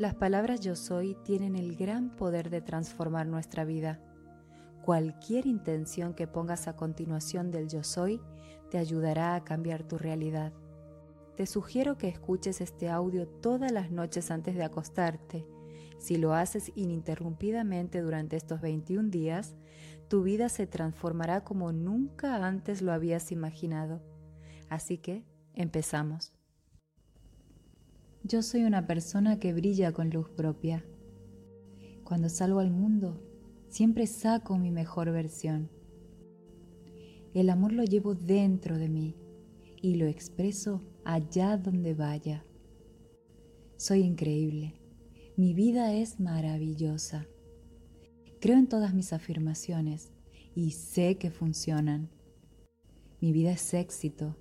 Las palabras yo soy tienen el gran poder de transformar nuestra vida. Cualquier intención que pongas a continuación del yo soy te ayudará a cambiar tu realidad. Te sugiero que escuches este audio todas las noches antes de acostarte. Si lo haces ininterrumpidamente durante estos 21 días, tu vida se transformará como nunca antes lo habías imaginado. Así que, empezamos. Yo soy una persona que brilla con luz propia. Cuando salgo al mundo, siempre saco mi mejor versión. El amor lo llevo dentro de mí y lo expreso allá donde vaya. Soy increíble. Mi vida es maravillosa. Creo en todas mis afirmaciones y sé que funcionan. Mi vida es éxito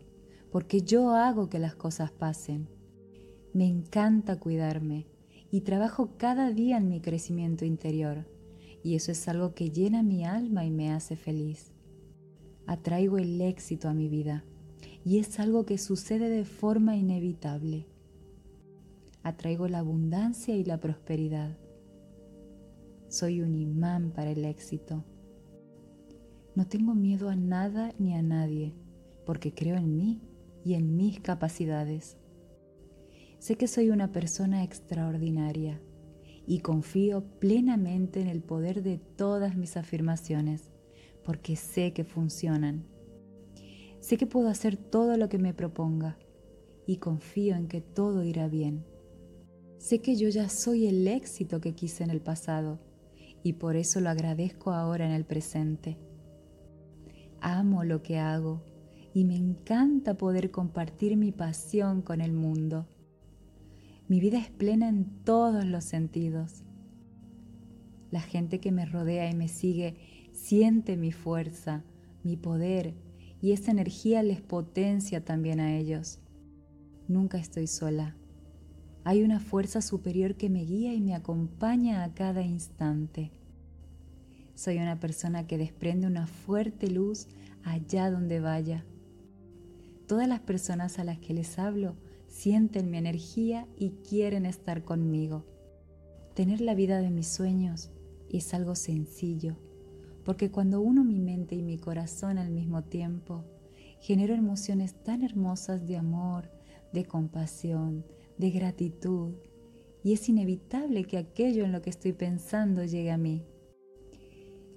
porque yo hago que las cosas pasen me encanta cuidarme y trabajo cada día en mi crecimiento interior y eso es algo que llena mi alma y me hace feliz. Atraigo el éxito a mi vida y es algo que sucede de forma inevitable. Atraigo la abundancia y la prosperidad. Soy un imán para el éxito. No tengo miedo a nada ni a nadie porque creo en mí y en mis capacidades. Sé que soy una persona extraordinaria y confío plenamente en el poder de todas mis afirmaciones, porque sé que funcionan. Sé que puedo hacer todo lo que me proponga y confío en que todo irá bien. Sé que yo ya soy el éxito que quise en el pasado y por eso lo agradezco ahora en el presente. Amo lo que hago y me encanta poder compartir mi pasión con el mundo. Mi vida es plena en todos los sentidos. La gente que me rodea y me sigue siente mi fuerza, mi poder y esa energía les potencia también a ellos. Nunca estoy sola. Hay una fuerza superior que me guía y me acompaña a cada instante. Soy una persona que desprende una fuerte luz allá donde vaya. Todas las personas a las que les hablo sienten mi energía y quieren estar conmigo. Tener la vida de mis sueños es algo sencillo, porque cuando uno mi mente y mi corazón al mismo tiempo, genero emociones tan hermosas de amor, de compasión, de gratitud, y es inevitable que aquello en lo que estoy pensando llegue a mí.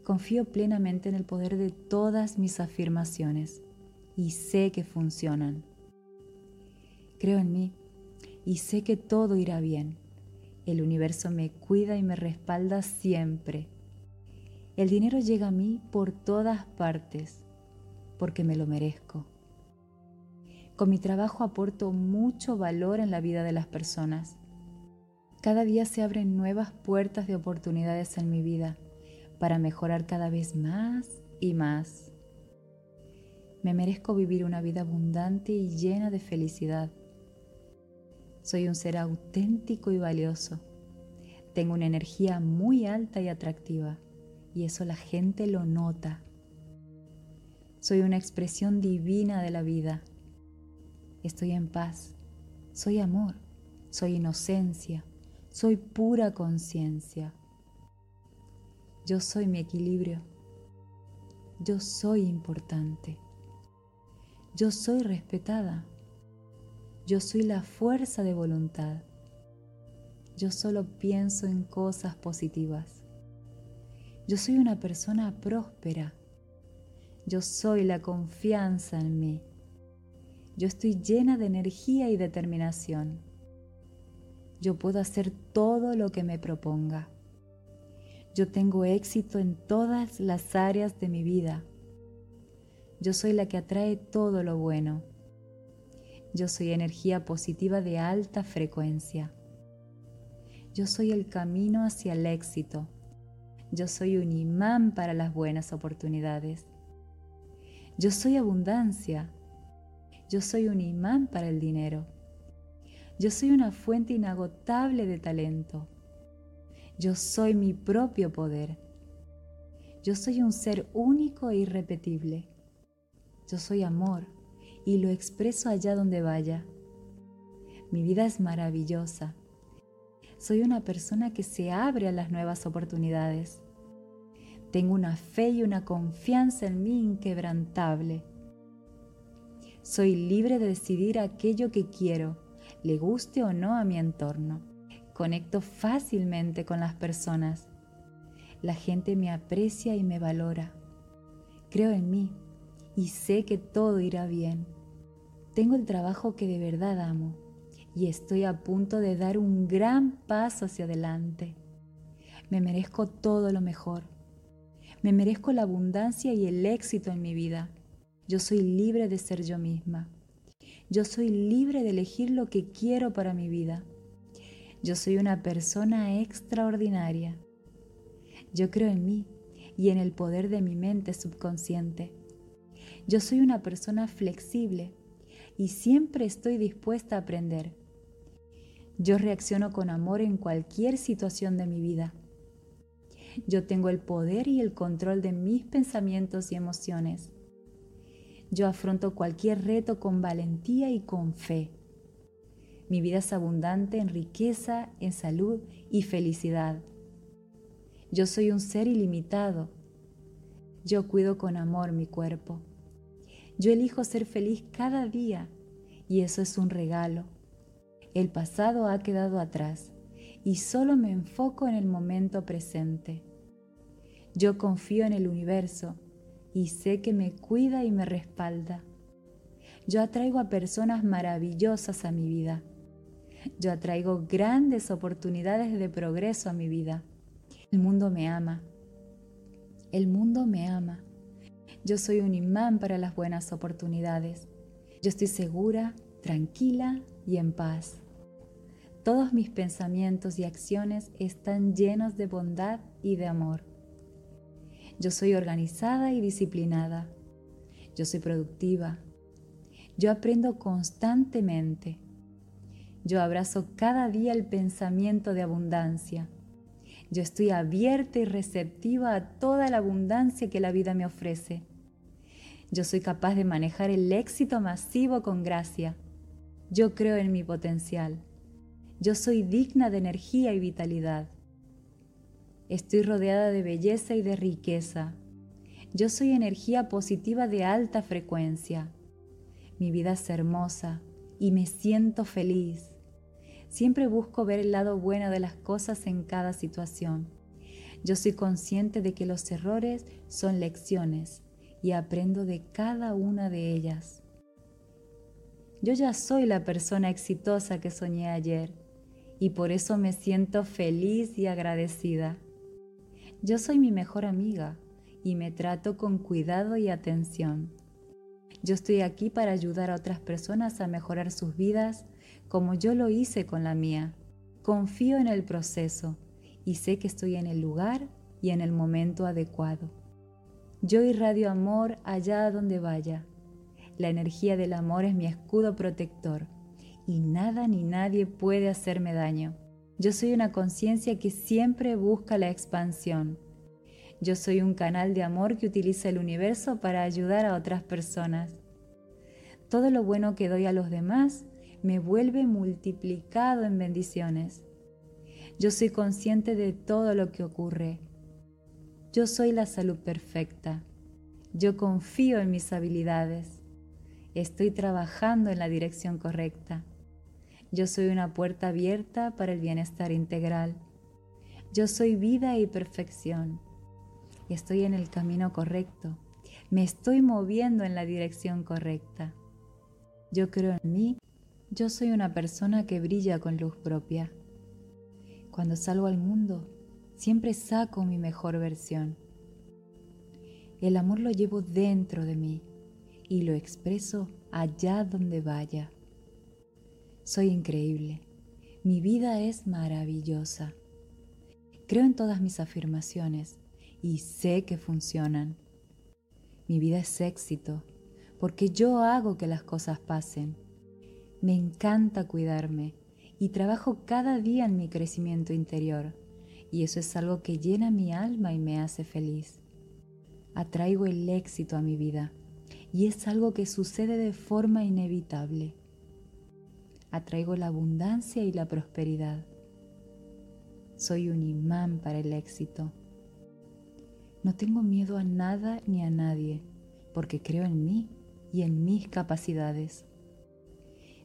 Confío plenamente en el poder de todas mis afirmaciones y sé que funcionan. Creo en mí y sé que todo irá bien. El universo me cuida y me respalda siempre. El dinero llega a mí por todas partes, porque me lo merezco. Con mi trabajo aporto mucho valor en la vida de las personas. Cada día se abren nuevas puertas de oportunidades en mi vida para mejorar cada vez más y más. Me merezco vivir una vida abundante y llena de felicidad soy un ser auténtico y valioso. Tengo una energía muy alta y atractiva y eso la gente lo nota. Soy una expresión divina de la vida. Estoy en paz. Soy amor. Soy inocencia. Soy pura conciencia. Yo soy mi equilibrio. Yo soy importante. Yo soy respetada. Yo soy la fuerza de voluntad. Yo solo pienso en cosas positivas. Yo soy una persona próspera. Yo soy la confianza en mí. Yo estoy llena de energía y determinación. Yo puedo hacer todo lo que me proponga. Yo tengo éxito en todas las áreas de mi vida. Yo soy la que atrae todo lo bueno. Yo soy energía positiva de alta frecuencia. Yo soy el camino hacia el éxito. Yo soy un imán para las buenas oportunidades. Yo soy abundancia. Yo soy un imán para el dinero. Yo soy una fuente inagotable de talento. Yo soy mi propio poder. Yo soy un ser único e irrepetible. Yo soy amor y lo expreso allá donde vaya. Mi vida es maravillosa. Soy una persona que se abre a las nuevas oportunidades. Tengo una fe y una confianza en mí inquebrantable. Soy libre de decidir aquello que quiero, le guste o no a mi entorno. Conecto fácilmente con las personas. La gente me aprecia y me valora. Creo en mí y sé que todo irá bien. Tengo el trabajo que de verdad amo y estoy a punto de dar un gran paso hacia adelante. Me merezco todo lo mejor. Me merezco la abundancia y el éxito en mi vida. Yo soy libre de ser yo misma. Yo soy libre de elegir lo que quiero para mi vida. Yo soy una persona extraordinaria. Yo creo en mí y en el poder de mi mente subconsciente. Yo soy una persona flexible y siempre estoy dispuesta a aprender. Yo reacciono con amor en cualquier situación de mi vida. Yo tengo el poder y el control de mis pensamientos y emociones. Yo afronto cualquier reto con valentía y con fe. Mi vida es abundante en riqueza, en salud y felicidad. Yo soy un ser ilimitado. Yo cuido con amor mi cuerpo. Yo elijo ser feliz cada día y eso es un regalo. El pasado ha quedado atrás y solo me enfoco en el momento presente. Yo confío en el universo y sé que me cuida y me respalda. Yo atraigo a personas maravillosas a mi vida. Yo atraigo grandes oportunidades de progreso a mi vida. El mundo me ama. El mundo me ama. Yo soy un imán para las buenas oportunidades. Yo estoy segura, tranquila y en paz. Todos mis pensamientos y acciones están llenos de bondad y de amor. Yo soy organizada y disciplinada. Yo soy productiva. Yo aprendo constantemente. Yo abrazo cada día el pensamiento de abundancia. Yo estoy abierta y receptiva a toda la abundancia que la vida me ofrece. Yo soy capaz de manejar el éxito masivo con gracia. Yo creo en mi potencial. Yo soy digna de energía y vitalidad. Estoy rodeada de belleza y de riqueza. Yo soy energía positiva de alta frecuencia. Mi vida es hermosa y me siento feliz. Siempre busco ver el lado bueno de las cosas en cada situación. Yo soy consciente de que los errores son lecciones y aprendo de cada una de ellas. Yo ya soy la persona exitosa que soñé ayer y por eso me siento feliz y agradecida. Yo soy mi mejor amiga y me trato con cuidado y atención. Yo estoy aquí para ayudar a otras personas a mejorar sus vidas como yo lo hice con la mía. Confío en el proceso y sé que estoy en el lugar y en el momento adecuado. Yo irradio amor allá donde vaya. La energía del amor es mi escudo protector y nada ni nadie puede hacerme daño. Yo soy una conciencia que siempre busca la expansión. Yo soy un canal de amor que utiliza el universo para ayudar a otras personas. Todo lo bueno que doy a los demás me vuelve multiplicado en bendiciones. Yo soy consciente de todo lo que ocurre. Yo soy la salud perfecta. Yo confío en mis habilidades. Estoy trabajando en la dirección correcta. Yo soy una puerta abierta para el bienestar integral. Yo soy vida y perfección. Estoy en el camino correcto. Me estoy moviendo en la dirección correcta. Yo creo en mí. Yo soy una persona que brilla con luz propia. Cuando salgo al mundo, siempre saco mi mejor versión. El amor lo llevo dentro de mí y lo expreso allá donde vaya. Soy increíble. Mi vida es maravillosa. Creo en todas mis afirmaciones y sé que funcionan. Mi vida es éxito porque yo hago que las cosas pasen. Me encanta cuidarme y trabajo cada día en mi crecimiento interior y eso es algo que llena mi alma y me hace feliz. Atraigo el éxito a mi vida y es algo que sucede de forma inevitable atraigo la abundancia y la prosperidad. Soy un imán para el éxito. No tengo miedo a nada ni a nadie, porque creo en mí y en mis capacidades.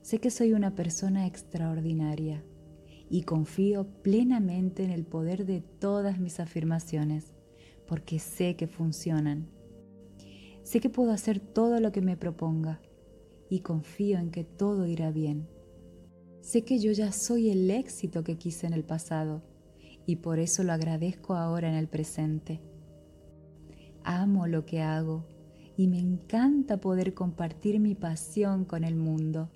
Sé que soy una persona extraordinaria y confío plenamente en el poder de todas mis afirmaciones, porque sé que funcionan. Sé que puedo hacer todo lo que me proponga y confío en que todo irá bien. Sé que yo ya soy el éxito que quise en el pasado y por eso lo agradezco ahora en el presente. Amo lo que hago y me encanta poder compartir mi pasión con el mundo.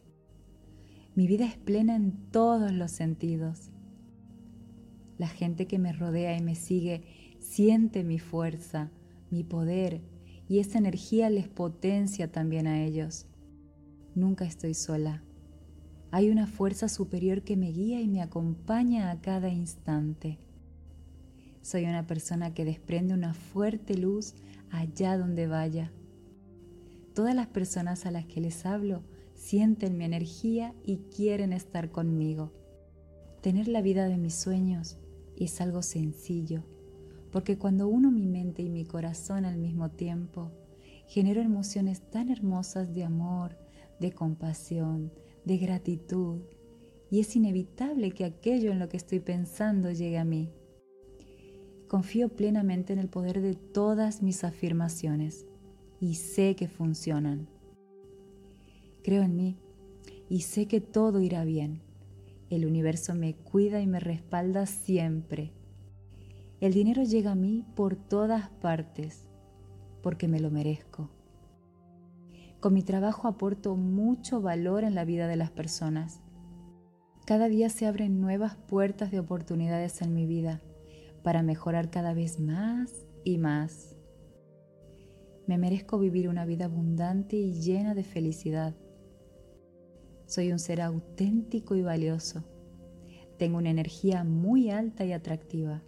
Mi vida es plena en todos los sentidos. La gente que me rodea y me sigue siente mi fuerza, mi poder y esa energía les potencia también a ellos. Nunca estoy sola. Hay una fuerza superior que me guía y me acompaña a cada instante. Soy una persona que desprende una fuerte luz allá donde vaya. Todas las personas a las que les hablo sienten mi energía y quieren estar conmigo. Tener la vida de mis sueños es algo sencillo, porque cuando uno mi mente y mi corazón al mismo tiempo, genero emociones tan hermosas de amor, de compasión, de gratitud, y es inevitable que aquello en lo que estoy pensando llegue a mí. Confío plenamente en el poder de todas mis afirmaciones y sé que funcionan. Creo en mí y sé que todo irá bien. El universo me cuida y me respalda siempre. El dinero llega a mí por todas partes porque me lo merezco. Con mi trabajo aporto mucho valor en la vida de las personas. Cada día se abren nuevas puertas de oportunidades en mi vida para mejorar cada vez más y más. Me merezco vivir una vida abundante y llena de felicidad. Soy un ser auténtico y valioso. Tengo una energía muy alta y atractiva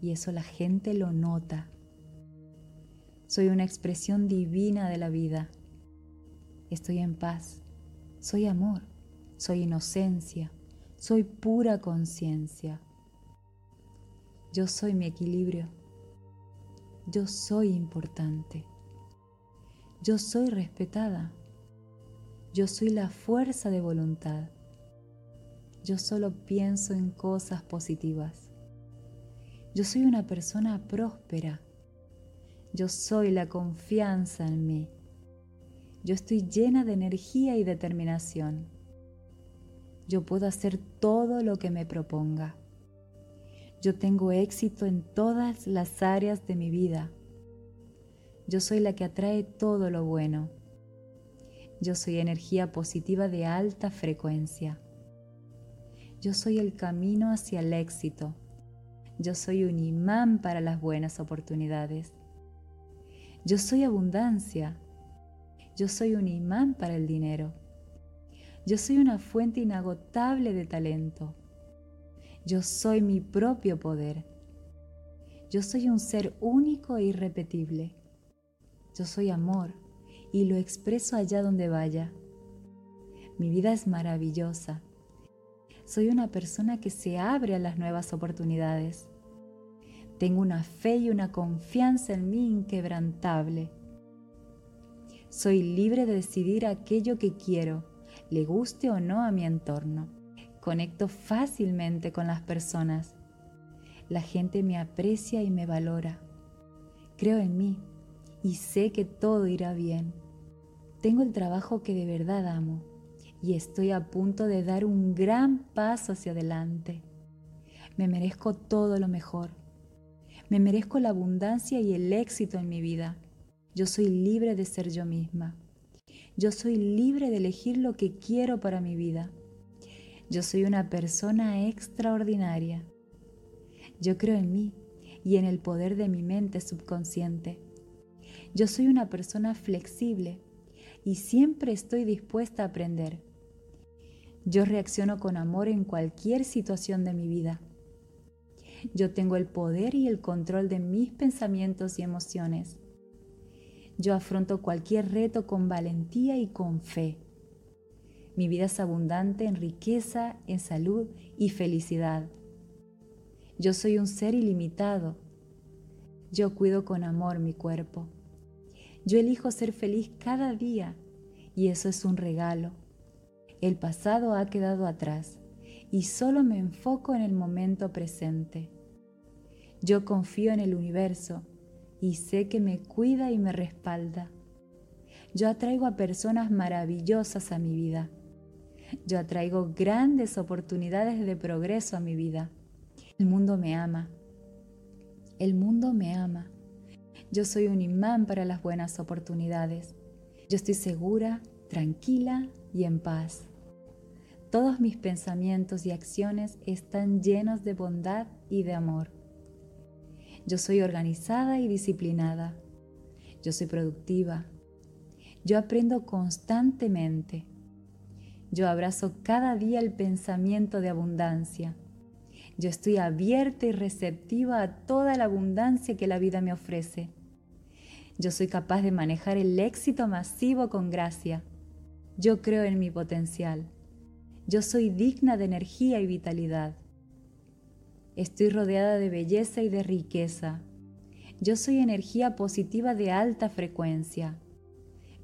y eso la gente lo nota. Soy una expresión divina de la vida. Estoy en paz. Soy amor. Soy inocencia. Soy pura conciencia. Yo soy mi equilibrio. Yo soy importante. Yo soy respetada. Yo soy la fuerza de voluntad. Yo solo pienso en cosas positivas. Yo soy una persona próspera. Yo soy la confianza en mí. Yo estoy llena de energía y determinación. Yo puedo hacer todo lo que me proponga. Yo tengo éxito en todas las áreas de mi vida. Yo soy la que atrae todo lo bueno. Yo soy energía positiva de alta frecuencia. Yo soy el camino hacia el éxito. Yo soy un imán para las buenas oportunidades. Yo soy abundancia. Yo soy un imán para el dinero. Yo soy una fuente inagotable de talento. Yo soy mi propio poder. Yo soy un ser único e irrepetible. Yo soy amor y lo expreso allá donde vaya. Mi vida es maravillosa. Soy una persona que se abre a las nuevas oportunidades. Tengo una fe y una confianza en mí inquebrantable. Soy libre de decidir aquello que quiero, le guste o no a mi entorno. Conecto fácilmente con las personas. La gente me aprecia y me valora. Creo en mí y sé que todo irá bien. Tengo el trabajo que de verdad amo y estoy a punto de dar un gran paso hacia adelante. Me merezco todo lo mejor. Me merezco la abundancia y el éxito en mi vida. Yo soy libre de ser yo misma. Yo soy libre de elegir lo que quiero para mi vida. Yo soy una persona extraordinaria. Yo creo en mí y en el poder de mi mente subconsciente. Yo soy una persona flexible y siempre estoy dispuesta a aprender. Yo reacciono con amor en cualquier situación de mi vida. Yo tengo el poder y el control de mis pensamientos y emociones. Yo afronto cualquier reto con valentía y con fe. Mi vida es abundante en riqueza, en salud y felicidad. Yo soy un ser ilimitado. Yo cuido con amor mi cuerpo. Yo elijo ser feliz cada día y eso es un regalo. El pasado ha quedado atrás y solo me enfoco en el momento presente. Yo confío en el universo y sé que me cuida y me respalda. Yo atraigo a personas maravillosas a mi vida. Yo atraigo grandes oportunidades de progreso a mi vida. El mundo me ama. El mundo me ama. Yo soy un imán para las buenas oportunidades. Yo estoy segura, tranquila y en paz. Todos mis pensamientos y acciones están llenos de bondad y de amor. Yo soy organizada y disciplinada. Yo soy productiva. Yo aprendo constantemente. Yo abrazo cada día el pensamiento de abundancia. Yo estoy abierta y receptiva a toda la abundancia que la vida me ofrece. Yo soy capaz de manejar el éxito masivo con gracia. Yo creo en mi potencial. Yo soy digna de energía y vitalidad. Estoy rodeada de belleza y de riqueza. Yo soy energía positiva de alta frecuencia.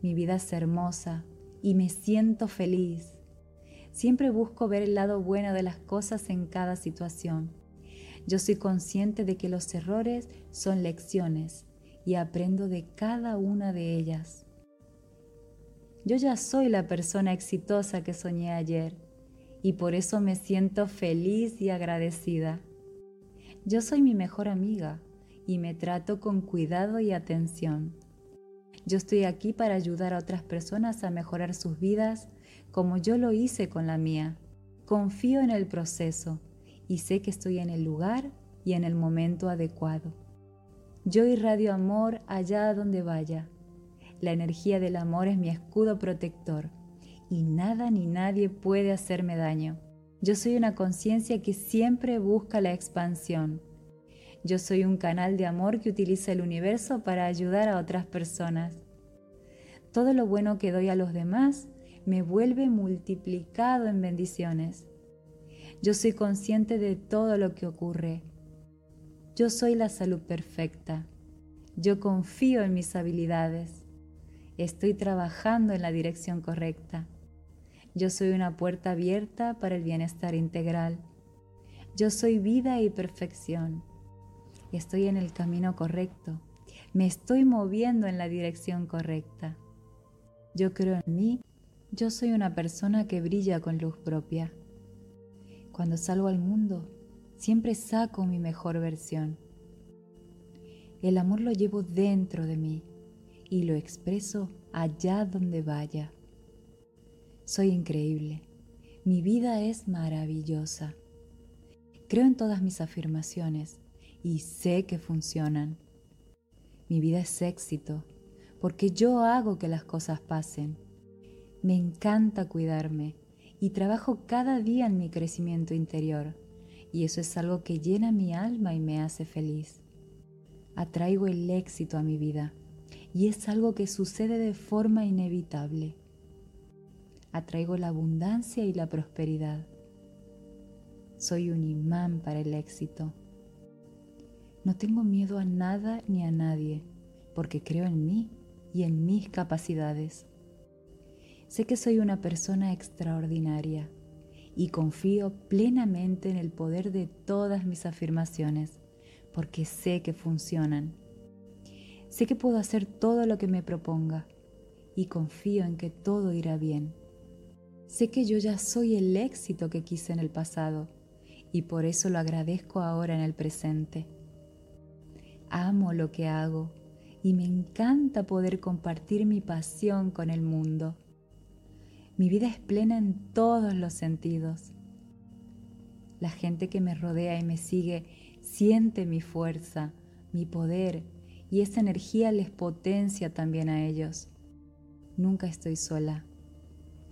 Mi vida es hermosa y me siento feliz. Siempre busco ver el lado bueno de las cosas en cada situación. Yo soy consciente de que los errores son lecciones y aprendo de cada una de ellas. Yo ya soy la persona exitosa que soñé ayer y por eso me siento feliz y agradecida. Yo soy mi mejor amiga y me trato con cuidado y atención. Yo estoy aquí para ayudar a otras personas a mejorar sus vidas como yo lo hice con la mía. Confío en el proceso y sé que estoy en el lugar y en el momento adecuado. Yo irradio amor allá donde vaya. La energía del amor es mi escudo protector y nada ni nadie puede hacerme daño. Yo soy una conciencia que siempre busca la expansión. Yo soy un canal de amor que utiliza el universo para ayudar a otras personas. Todo lo bueno que doy a los demás me vuelve multiplicado en bendiciones. Yo soy consciente de todo lo que ocurre yo soy la salud perfecta. Yo confío en mis habilidades. Estoy trabajando en la dirección correcta. Yo soy una puerta abierta para el bienestar integral. Yo soy vida y perfección. Estoy en el camino correcto. Me estoy moviendo en la dirección correcta. Yo creo en mí. Yo soy una persona que brilla con luz propia. Cuando salgo al mundo, Siempre saco mi mejor versión. El amor lo llevo dentro de mí y lo expreso allá donde vaya. Soy increíble. Mi vida es maravillosa. Creo en todas mis afirmaciones y sé que funcionan. Mi vida es éxito porque yo hago que las cosas pasen. Me encanta cuidarme y trabajo cada día en mi crecimiento interior y eso es algo que llena mi alma y me hace feliz. Atraigo el éxito a mi vida y es algo que sucede de forma inevitable. Atraigo la abundancia y la prosperidad. Soy un imán para el éxito. No tengo miedo a nada ni a nadie porque creo en mí y en mis capacidades. Sé que soy una persona extraordinaria y confío plenamente en el poder de todas mis afirmaciones, porque sé que funcionan. Sé que puedo hacer todo lo que me proponga y confío en que todo irá bien. Sé que yo ya soy el éxito que quise en el pasado y por eso lo agradezco ahora en el presente. Amo lo que hago y me encanta poder compartir mi pasión con el mundo. Mi vida es plena en todos los sentidos. La gente que me rodea y me sigue siente mi fuerza, mi poder y esa energía les potencia también a ellos. Nunca estoy sola.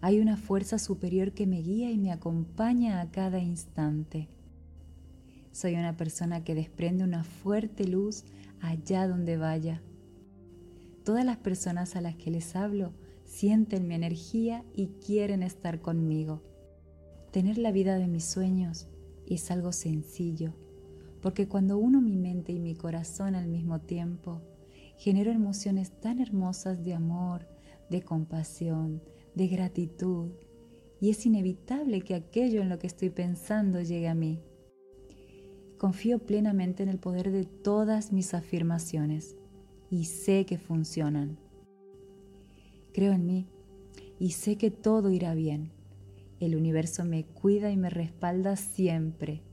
Hay una fuerza superior que me guía y me acompaña a cada instante. Soy una persona que desprende una fuerte luz allá donde vaya. Todas las personas a las que les hablo sienten mi energía y quieren estar conmigo. Tener la vida de mis sueños es algo sencillo, porque cuando uno mi mente y mi corazón al mismo tiempo, genero emociones tan hermosas de amor, de compasión, de gratitud, y es inevitable que aquello en lo que estoy pensando llegue a mí. Confío plenamente en el poder de todas mis afirmaciones y sé que funcionan. Creo en mí y sé que todo irá bien. El universo me cuida y me respalda siempre.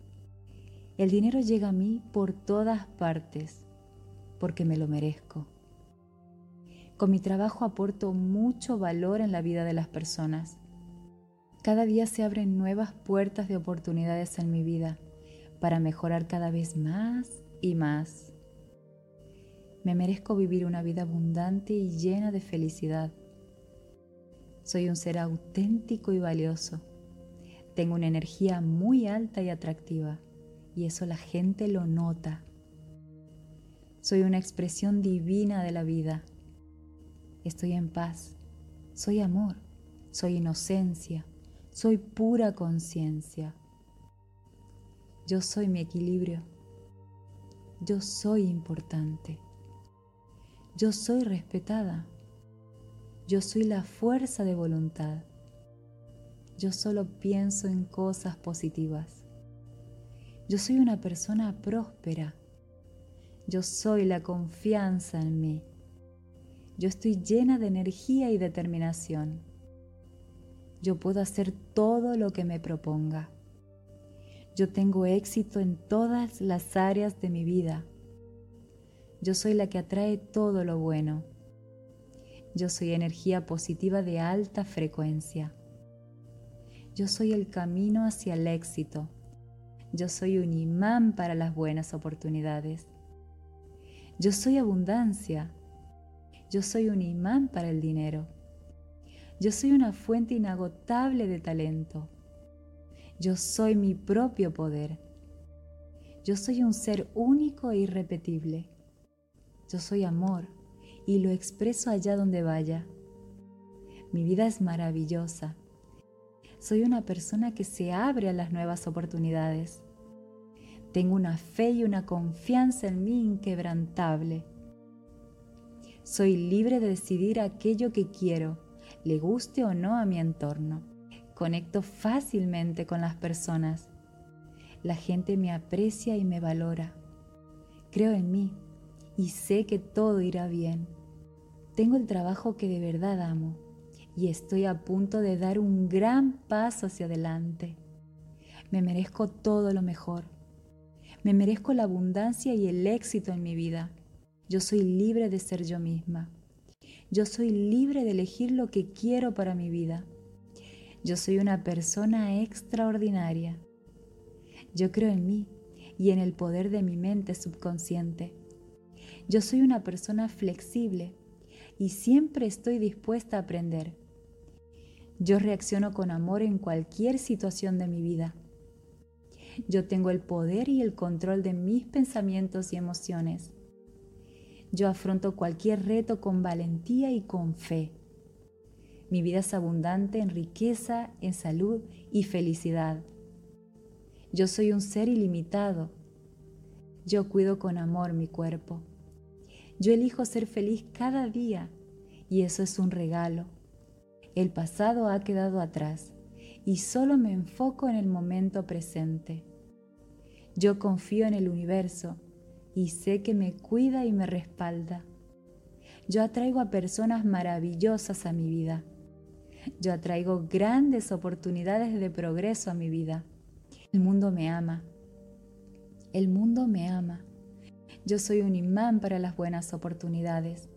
El dinero llega a mí por todas partes porque me lo merezco. Con mi trabajo aporto mucho valor en la vida de las personas. Cada día se abren nuevas puertas de oportunidades en mi vida para mejorar cada vez más y más. Me merezco vivir una vida abundante y llena de felicidad. Soy un ser auténtico y valioso. Tengo una energía muy alta y atractiva y eso la gente lo nota. Soy una expresión divina de la vida. Estoy en paz. Soy amor. Soy inocencia. Soy pura conciencia. Yo soy mi equilibrio. Yo soy importante. Yo soy respetada. Yo soy la fuerza de voluntad. Yo solo pienso en cosas positivas. Yo soy una persona próspera. Yo soy la confianza en mí. Yo estoy llena de energía y determinación. Yo puedo hacer todo lo que me proponga. Yo tengo éxito en todas las áreas de mi vida. Yo soy la que atrae todo lo bueno. Yo soy energía positiva de alta frecuencia. Yo soy el camino hacia el éxito. Yo soy un imán para las buenas oportunidades. Yo soy abundancia. Yo soy un imán para el dinero. Yo soy una fuente inagotable de talento. Yo soy mi propio poder. Yo soy un ser único e irrepetible. Yo soy amor y lo expreso allá donde vaya. Mi vida es maravillosa. Soy una persona que se abre a las nuevas oportunidades. Tengo una fe y una confianza en mí inquebrantable. Soy libre de decidir aquello que quiero, le guste o no a mi entorno. Conecto fácilmente con las personas. La gente me aprecia y me valora. Creo en mí y sé que todo irá bien. Tengo el trabajo que de verdad amo y estoy a punto de dar un gran paso hacia adelante. Me merezco todo lo mejor. Me merezco la abundancia y el éxito en mi vida. Yo soy libre de ser yo misma. Yo soy libre de elegir lo que quiero para mi vida. Yo soy una persona extraordinaria. Yo creo en mí y en el poder de mi mente subconsciente. Yo soy una persona flexible y siempre estoy dispuesta a aprender. Yo reacciono con amor en cualquier situación de mi vida. Yo tengo el poder y el control de mis pensamientos y emociones. Yo afronto cualquier reto con valentía y con fe. Mi vida es abundante en riqueza, en salud y felicidad. Yo soy un ser ilimitado. Yo cuido con amor mi cuerpo. Yo elijo ser feliz cada día y eso es un regalo. El pasado ha quedado atrás y solo me enfoco en el momento presente. Yo confío en el universo y sé que me cuida y me respalda. Yo atraigo a personas maravillosas a mi vida yo atraigo grandes oportunidades de progreso a mi vida. El mundo me ama. El mundo me ama. Yo soy un imán para las buenas oportunidades.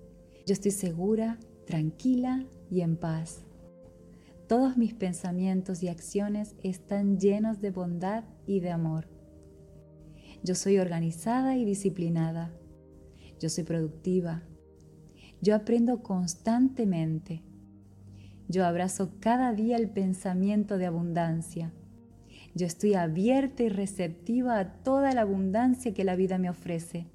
Yo estoy segura, tranquila y en paz. Todos mis pensamientos y acciones están llenos de bondad y de amor. Yo soy organizada y disciplinada. Yo soy productiva. Yo aprendo constantemente. Yo abrazo cada día el pensamiento de abundancia. Yo estoy abierta y receptiva a toda la abundancia que la vida me ofrece.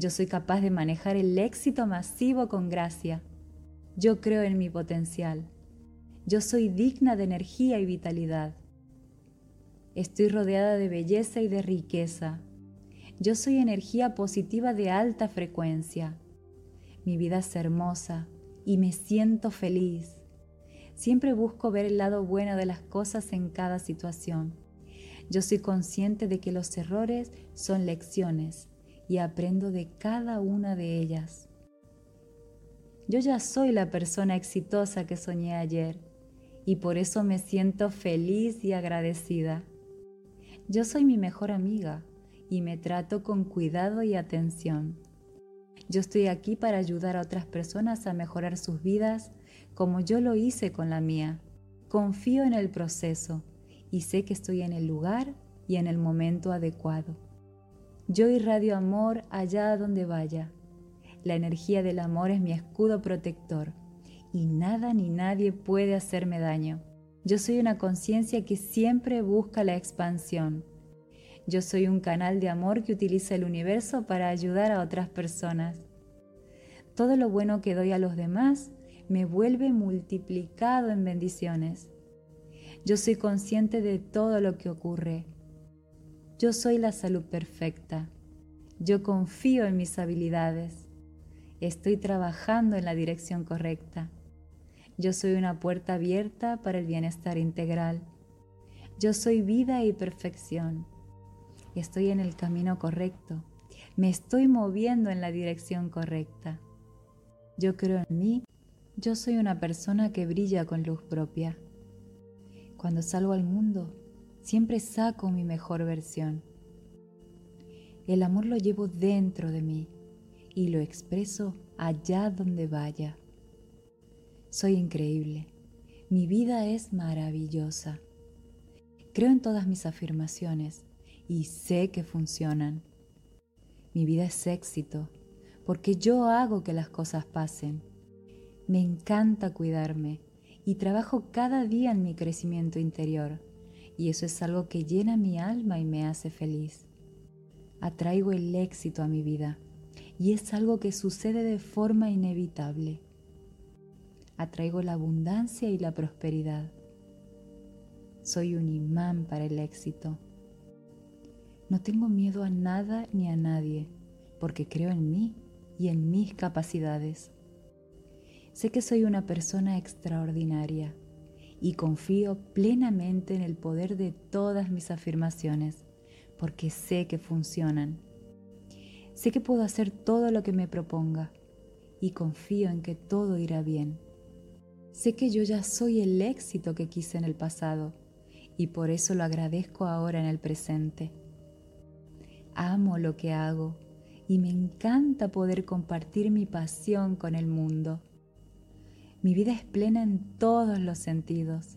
Yo soy capaz de manejar el éxito masivo con gracia. Yo creo en mi potencial. Yo soy digna de energía y vitalidad. Estoy rodeada de belleza y de riqueza. Yo soy energía positiva de alta frecuencia. Mi vida es hermosa y me siento feliz. Siempre busco ver el lado bueno de las cosas en cada situación. Yo soy consciente de que los errores son lecciones y aprendo de cada una de ellas. Yo ya soy la persona exitosa que soñé ayer y por eso me siento feliz y agradecida. Yo soy mi mejor amiga y me trato con cuidado y atención. Yo estoy aquí para ayudar a otras personas a mejorar sus vidas como yo lo hice con la mía. Confío en el proceso y sé que estoy en el lugar y en el momento adecuado. Yo irradio amor allá donde vaya. La energía del amor es mi escudo protector y nada ni nadie puede hacerme daño. Yo soy una conciencia que siempre busca la expansión. Yo soy un canal de amor que utiliza el universo para ayudar a otras personas. Todo lo bueno que doy a los demás me vuelve multiplicado en bendiciones. Yo soy consciente de todo lo que ocurre. Yo soy la salud perfecta. Yo confío en mis habilidades. Estoy trabajando en la dirección correcta. Yo soy una puerta abierta para el bienestar integral. Yo soy vida y perfección. Estoy en el camino correcto. Me estoy moviendo en la dirección correcta. Yo creo en mí. Yo soy una persona que brilla con luz propia. Cuando salgo al mundo, siempre saco mi mejor versión. El amor lo llevo dentro de mí y lo expreso allá donde vaya. Soy increíble. Mi vida es maravillosa. Creo en todas mis afirmaciones y sé que funcionan. Mi vida es éxito porque yo hago que las cosas pasen. Me encanta cuidarme y trabajo cada día en mi crecimiento interior y eso es algo que llena mi alma y me hace feliz. Atraigo el éxito a mi vida y es algo que sucede de forma inevitable. Atraigo la abundancia y la prosperidad. Soy un imán para el éxito. No tengo miedo a nada ni a nadie porque creo en mí y en mis capacidades. Sé que soy una persona extraordinaria y confío plenamente en el poder de todas mis afirmaciones porque sé que funcionan. Sé que puedo hacer todo lo que me proponga y confío en que todo irá bien. Sé que yo ya soy el éxito que quise en el pasado y por eso lo agradezco ahora en el presente. Amo lo que hago y me encanta poder compartir mi pasión con el mundo. Mi vida es plena en todos los sentidos.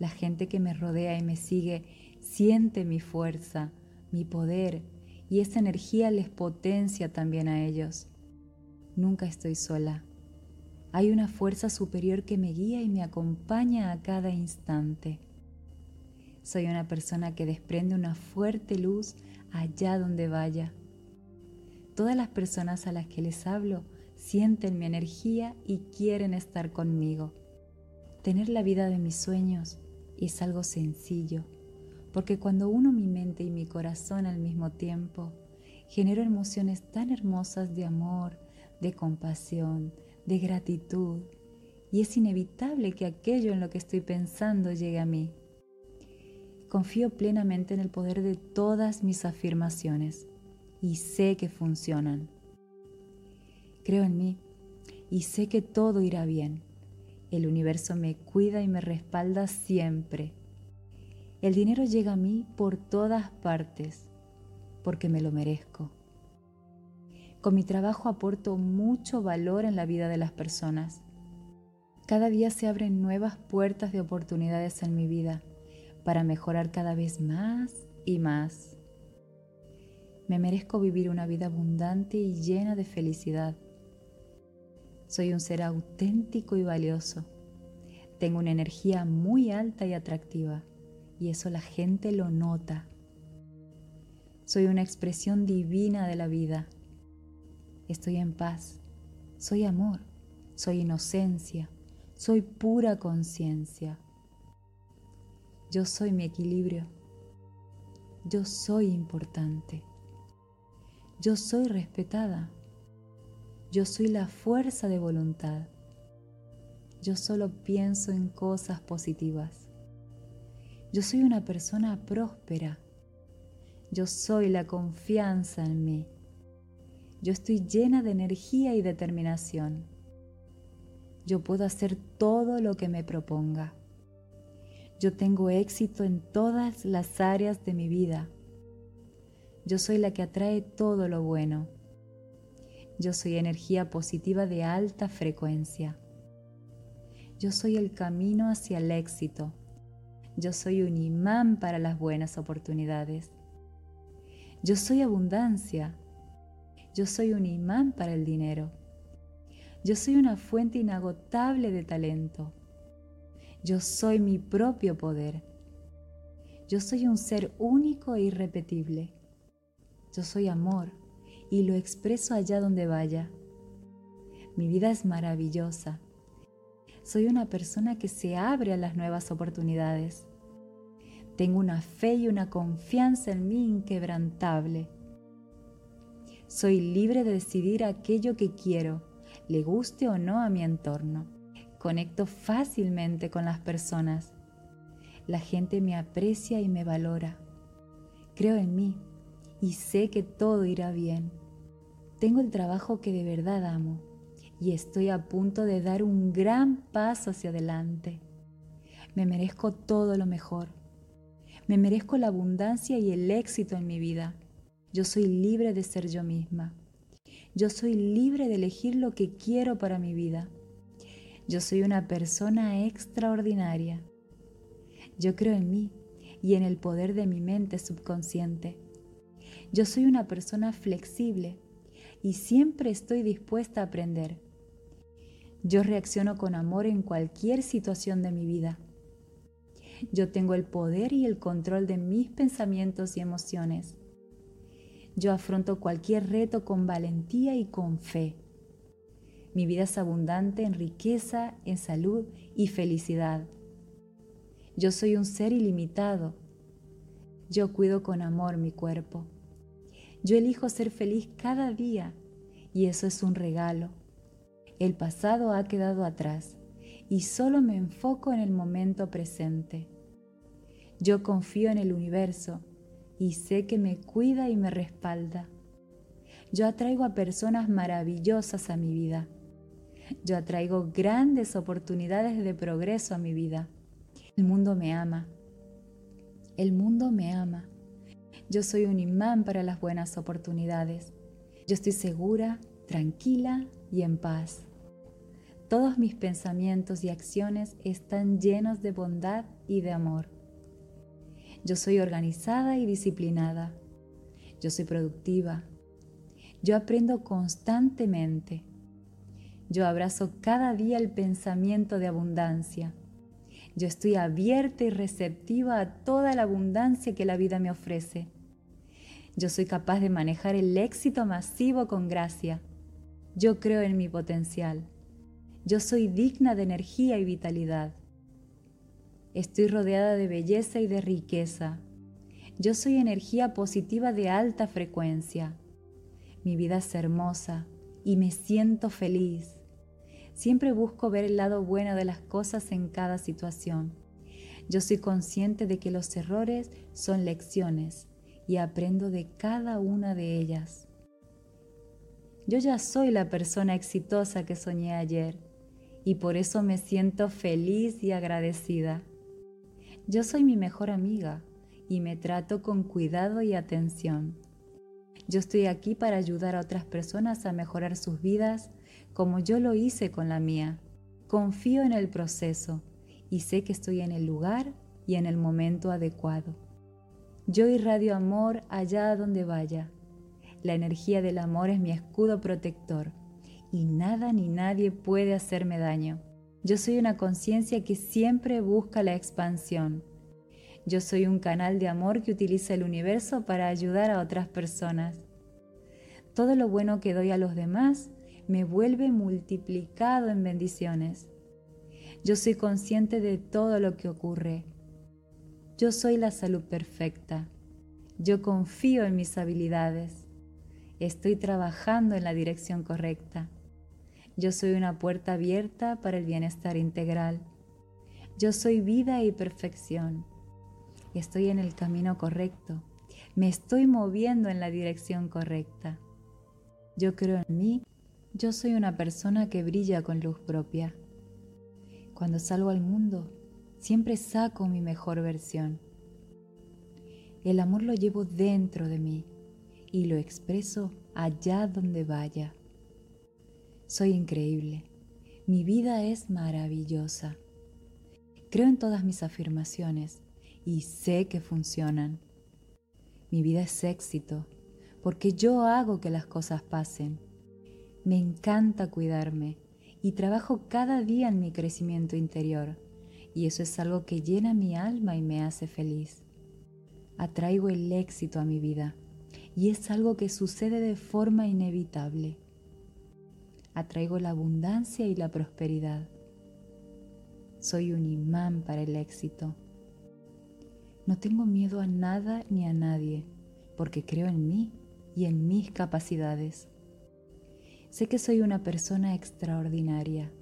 La gente que me rodea y me sigue siente mi fuerza, mi poder y esa energía les potencia también a ellos. Nunca estoy sola. Hay una fuerza superior que me guía y me acompaña a cada instante. Soy una persona que desprende una fuerte luz allá donde vaya. Todas las personas a las que les hablo sienten mi energía y quieren estar conmigo. Tener la vida de mis sueños es algo sencillo, porque cuando uno mi mente y mi corazón al mismo tiempo, genero emociones tan hermosas de amor, de compasión, de gratitud, y es inevitable que aquello en lo que estoy pensando llegue a mí. Confío plenamente en el poder de todas mis afirmaciones y sé que funcionan. Creo en mí y sé que todo irá bien. El universo me cuida y me respalda siempre. El dinero llega a mí por todas partes, porque me lo merezco. Con mi trabajo aporto mucho valor en la vida de las personas. Cada día se abren nuevas puertas de oportunidades en mi vida para mejorar cada vez más y más. Me merezco vivir una vida abundante y llena de felicidad. Soy un ser auténtico y valioso. Tengo una energía muy alta y atractiva y eso la gente lo nota. Soy una expresión divina de la vida. Estoy en paz. Soy amor. Soy inocencia. Soy pura conciencia. Yo soy mi equilibrio. Yo soy importante. Yo soy respetada. Yo soy la fuerza de voluntad. Yo solo pienso en cosas positivas. Yo soy una persona próspera. Yo soy la confianza en mí. Yo estoy llena de energía y determinación. Yo puedo hacer todo lo que me proponga. Yo tengo éxito en todas las áreas de mi vida. Yo soy la que atrae todo lo bueno. Yo soy energía positiva de alta frecuencia. Yo soy el camino hacia el éxito. Yo soy un imán para las buenas oportunidades. Yo soy abundancia. Yo soy un imán para el dinero. Yo soy una fuente inagotable de talento. Yo soy mi propio poder. Yo soy un ser único e irrepetible. Yo soy amor y lo expreso allá donde vaya. Mi vida es maravillosa. Soy una persona que se abre a las nuevas oportunidades. Tengo una fe y una confianza en mí inquebrantable. Soy libre de decidir aquello que quiero, le guste o no a mi entorno. Conecto fácilmente con las personas. La gente me aprecia y me valora. Creo en mí y sé que todo irá bien. Tengo el trabajo que de verdad amo y estoy a punto de dar un gran paso hacia adelante. Me merezco todo lo mejor. Me merezco la abundancia y el éxito en mi vida. Yo soy libre de ser yo misma. Yo soy libre de elegir lo que quiero para mi vida. Yo soy una persona extraordinaria. Yo creo en mí y en el poder de mi mente subconsciente. Yo soy una persona flexible y siempre estoy dispuesta a aprender. Yo reacciono con amor en cualquier situación de mi vida. Yo tengo el poder y el control de mis pensamientos y emociones. Yo afronto cualquier reto con valentía y con fe. Mi vida es abundante en riqueza, en salud y felicidad. Yo soy un ser ilimitado. Yo cuido con amor mi cuerpo. Yo elijo ser feliz cada día y eso es un regalo. El pasado ha quedado atrás y solo me enfoco en el momento presente. Yo confío en el universo y sé que me cuida y me respalda. Yo atraigo a personas maravillosas a mi vida. Yo atraigo grandes oportunidades de progreso a mi vida. El mundo me ama. El mundo me ama. Yo soy un imán para las buenas oportunidades. Yo estoy segura, tranquila y en paz. Todos mis pensamientos y acciones están llenos de bondad y de amor. Yo soy organizada y disciplinada. Yo soy productiva. Yo aprendo constantemente. Yo abrazo cada día el pensamiento de abundancia. Yo estoy abierta y receptiva a toda la abundancia que la vida me ofrece. Yo soy capaz de manejar el éxito masivo con gracia. Yo creo en mi potencial. Yo soy digna de energía y vitalidad. Estoy rodeada de belleza y de riqueza. Yo soy energía positiva de alta frecuencia. Mi vida es hermosa y me siento feliz. Siempre busco ver el lado bueno de las cosas en cada situación. Yo soy consciente de que los errores son lecciones y aprendo de cada una de ellas. Yo ya soy la persona exitosa que soñé ayer y por eso me siento feliz y agradecida. Yo soy mi mejor amiga y me trato con cuidado y atención. Yo estoy aquí para ayudar a otras personas a mejorar sus vidas como yo lo hice con la mía. Confío en el proceso y sé que estoy en el lugar y en el momento adecuado. Yo irradio amor allá donde vaya. La energía del amor es mi escudo protector y nada ni nadie puede hacerme daño. Yo soy una conciencia que siempre busca la expansión. Yo soy un canal de amor que utiliza el universo para ayudar a otras personas. Todo lo bueno que doy a los demás me vuelve multiplicado en bendiciones. Yo soy consciente de todo lo que ocurre. Yo soy la salud perfecta, Yo confío en mis habilidades. Estoy trabajando en la dirección correcta. Yo soy una puerta abierta para el bienestar integral. Yo soy vida y perfección. Estoy en el camino correcto. Me estoy moviendo en la dirección correcta. Yo creo en mí. Yo soy una persona que brilla con luz propia. Cuando salgo al mundo, siempre saco mi mejor versión. El amor lo llevo dentro de mí y lo expreso allá donde vaya. Soy increíble. Mi vida es maravillosa. Creo en todas mis afirmaciones y sé que funcionan. Mi vida es éxito porque yo hago que las cosas pasen. Me encanta cuidarme y trabajo cada día en mi crecimiento interior y eso es algo que llena mi alma y me hace feliz. Atraigo el éxito a mi vida y es algo que sucede de forma inevitable. Atraigo la abundancia y la prosperidad. Soy un imán para el éxito. No tengo miedo a nada ni a nadie, porque creo en mí y en mis capacidades. Sé que soy una persona extraordinaria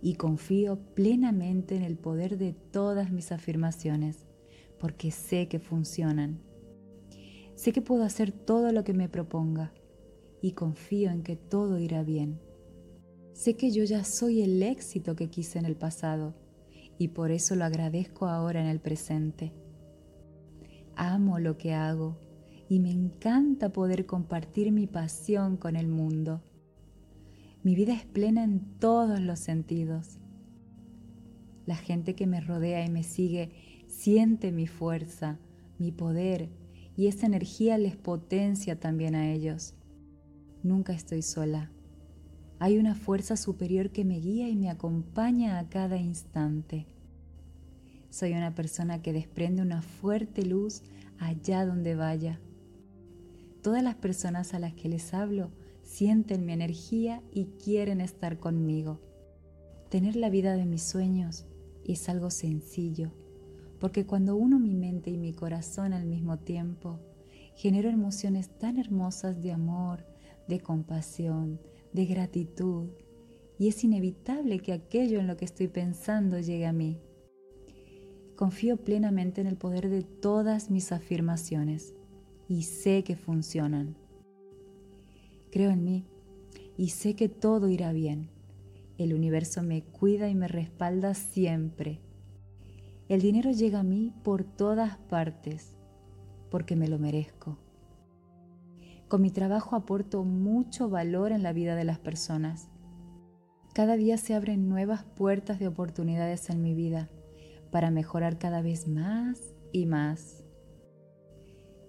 y confío plenamente en el poder de todas mis afirmaciones, porque sé que funcionan. Sé que puedo hacer todo lo que me proponga y confío en que todo irá bien. Sé que yo ya soy el éxito que quise en el pasado y por eso lo agradezco ahora en el presente. Amo lo que hago y me encanta poder compartir mi pasión con el mundo. Mi vida es plena en todos los sentidos. La gente que me rodea y me sigue siente mi fuerza, mi poder y esa energía les potencia también a ellos. Nunca estoy sola. Hay una fuerza superior que me guía y me acompaña a cada instante. Soy una persona que desprende una fuerte luz allá donde vaya. Todas las personas a las que les hablo sienten mi energía y quieren estar conmigo. Tener la vida de mis sueños es algo sencillo, porque cuando uno mi mente y mi corazón al mismo tiempo, genero emociones tan hermosas de amor, de compasión, de gratitud, y es inevitable que aquello en lo que estoy pensando llegue a mí. Confío plenamente en el poder de todas mis afirmaciones y sé que funcionan. Creo en mí y sé que todo irá bien. El universo me cuida y me respalda siempre. El dinero llega a mí por todas partes porque me lo merezco. Con mi trabajo aporto mucho valor en la vida de las personas. Cada día se abren nuevas puertas de oportunidades en mi vida para mejorar cada vez más y más.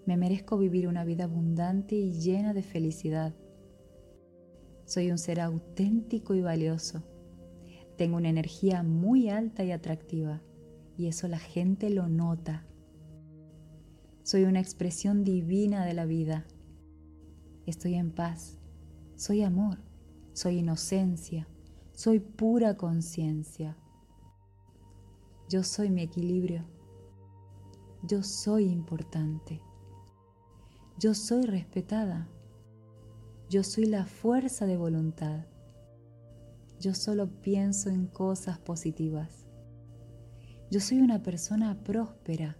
Me merezco vivir una vida abundante y llena de felicidad. Soy un ser auténtico y valioso. Tengo una energía muy alta y atractiva y eso la gente lo nota. Soy una expresión divina de la vida. Estoy en paz, soy amor, soy inocencia, soy pura conciencia. Yo soy mi equilibrio, yo soy importante, yo soy respetada, yo soy la fuerza de voluntad, yo solo pienso en cosas positivas, yo soy una persona próspera,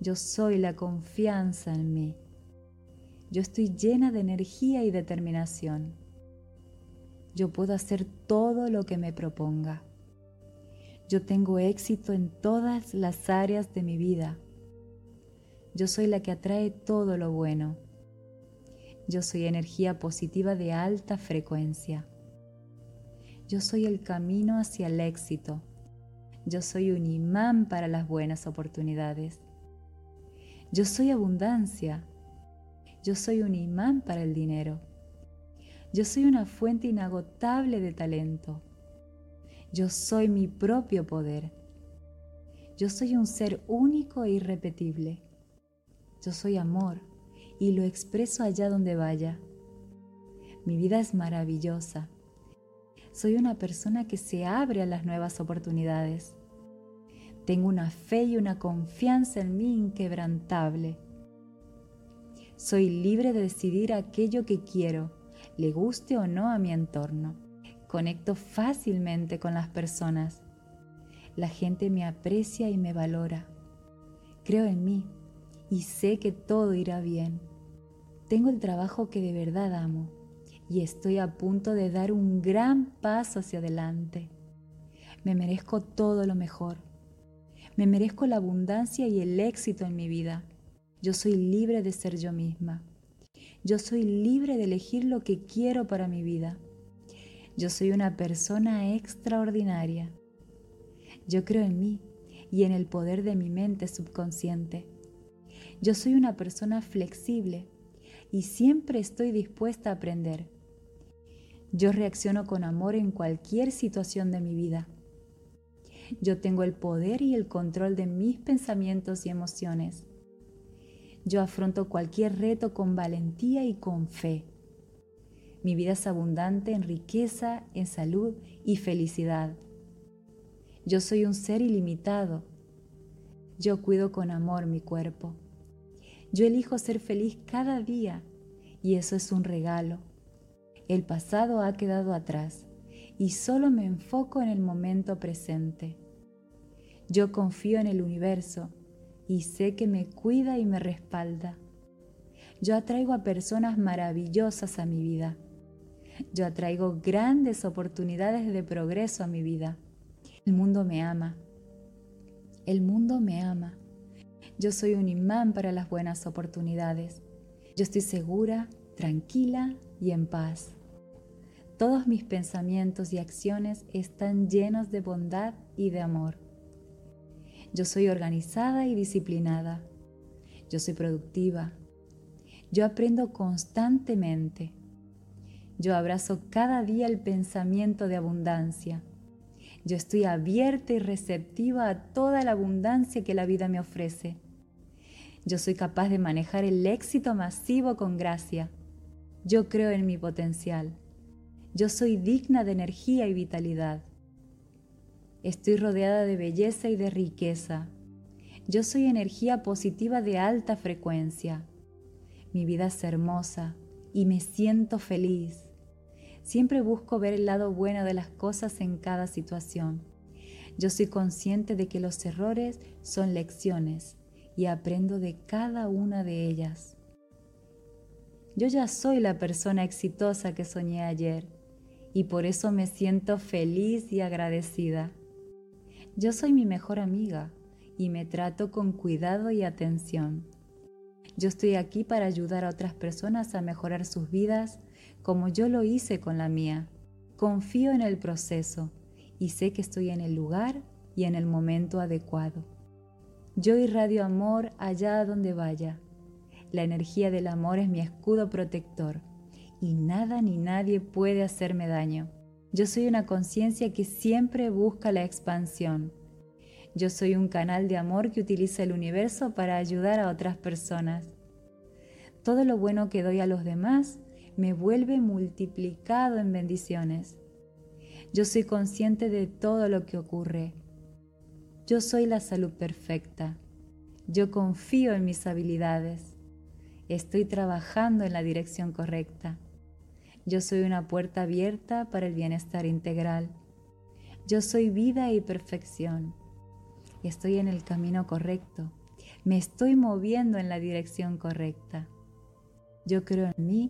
yo soy la confianza en mí. Yo estoy llena de energía y determinación. Yo puedo hacer todo lo que me proponga. Yo tengo éxito en todas las áreas de mi vida. Yo soy la que atrae todo lo bueno. Yo soy energía positiva de alta frecuencia. Yo soy el camino hacia el éxito. Yo soy un imán para las buenas oportunidades. Yo soy abundancia. Yo soy un imán para el dinero. Yo soy una fuente inagotable de talento. Yo soy mi propio poder. Yo soy un ser único e irrepetible. Yo soy amor y lo expreso allá donde vaya. Mi vida es maravillosa. Soy una persona que se abre a las nuevas oportunidades. Tengo una fe y una confianza en mí inquebrantable Soy libre de decidir aquello que quiero, le guste o no a mi entorno. Conecto fácilmente con las personas. La gente me aprecia y me valora. Creo en mí y sé que todo irá bien. Tengo el trabajo que de verdad amo y estoy a punto de dar un gran paso hacia adelante. Me merezco todo lo mejor. Me merezco la abundancia y el éxito en mi vida. Yo soy libre de ser yo misma. Yo soy libre de elegir lo que quiero para mi vida. Yo soy una persona extraordinaria. Yo creo en mí y en el poder de mi mente subconsciente. Yo soy una persona flexible y siempre estoy dispuesta a aprender. Yo reacciono con amor en cualquier situación de mi vida. Yo tengo el poder y el control de mis pensamientos y emociones. Yo afronto cualquier reto con valentía y con fe. Mi vida es abundante en riqueza, en salud y felicidad. Yo soy un ser ilimitado. Yo cuido con amor mi cuerpo. Yo elijo ser feliz cada día y eso es un regalo. El pasado ha quedado atrás y solo me enfoco en el momento presente. Yo confío en el universo y sé que me cuida y me respalda. Yo atraigo a personas maravillosas a mi vida. Yo atraigo grandes oportunidades de progreso a mi vida. El mundo me ama. El mundo me ama. Yo soy un imán para las buenas oportunidades. Yo estoy segura, tranquila y en paz. Todos mis pensamientos y acciones están llenos de bondad y de amor. Yo soy organizada y disciplinada. Yo soy productiva. Yo aprendo constantemente. Yo abrazo cada día el pensamiento de abundancia. Yo estoy abierta y receptiva a toda la abundancia que la vida me ofrece. Yo soy capaz de manejar el éxito masivo con gracia. Yo creo en mi potencial. Yo soy digna de energía y vitalidad. Estoy rodeada de belleza y de riqueza. Yo soy energía positiva de alta frecuencia. Mi vida es hermosa y me siento feliz. Siempre busco ver el lado bueno de las cosas en cada situación. Yo soy consciente de que los errores son lecciones y aprendo de cada una de ellas. Yo ya soy la persona exitosa que soñé ayer y por eso me siento feliz y agradecida. Yo soy mi mejor amiga y me trato con cuidado y atención. Yo estoy aquí para ayudar a otras personas a mejorar sus vidas como yo lo hice con la mía. Confío en el proceso y sé que estoy en el lugar y en el momento adecuado. Yo irradio amor allá donde vaya. La energía del amor es mi escudo protector y nada ni nadie puede hacerme daño. Yo soy una conciencia que siempre busca la expansión. Yo soy un canal de amor que utiliza el universo para ayudar a otras personas. Todo lo bueno que doy a los demás me vuelve multiplicado en bendiciones. Yo soy consciente de todo lo que ocurre. Yo soy la salud perfecta. Yo confío en mis habilidades. Estoy trabajando en la dirección correcta. Yo soy una puerta abierta para el bienestar integral. Yo soy vida y perfección. Estoy en el camino correcto. Me estoy moviendo en la dirección correcta. Yo creo en mí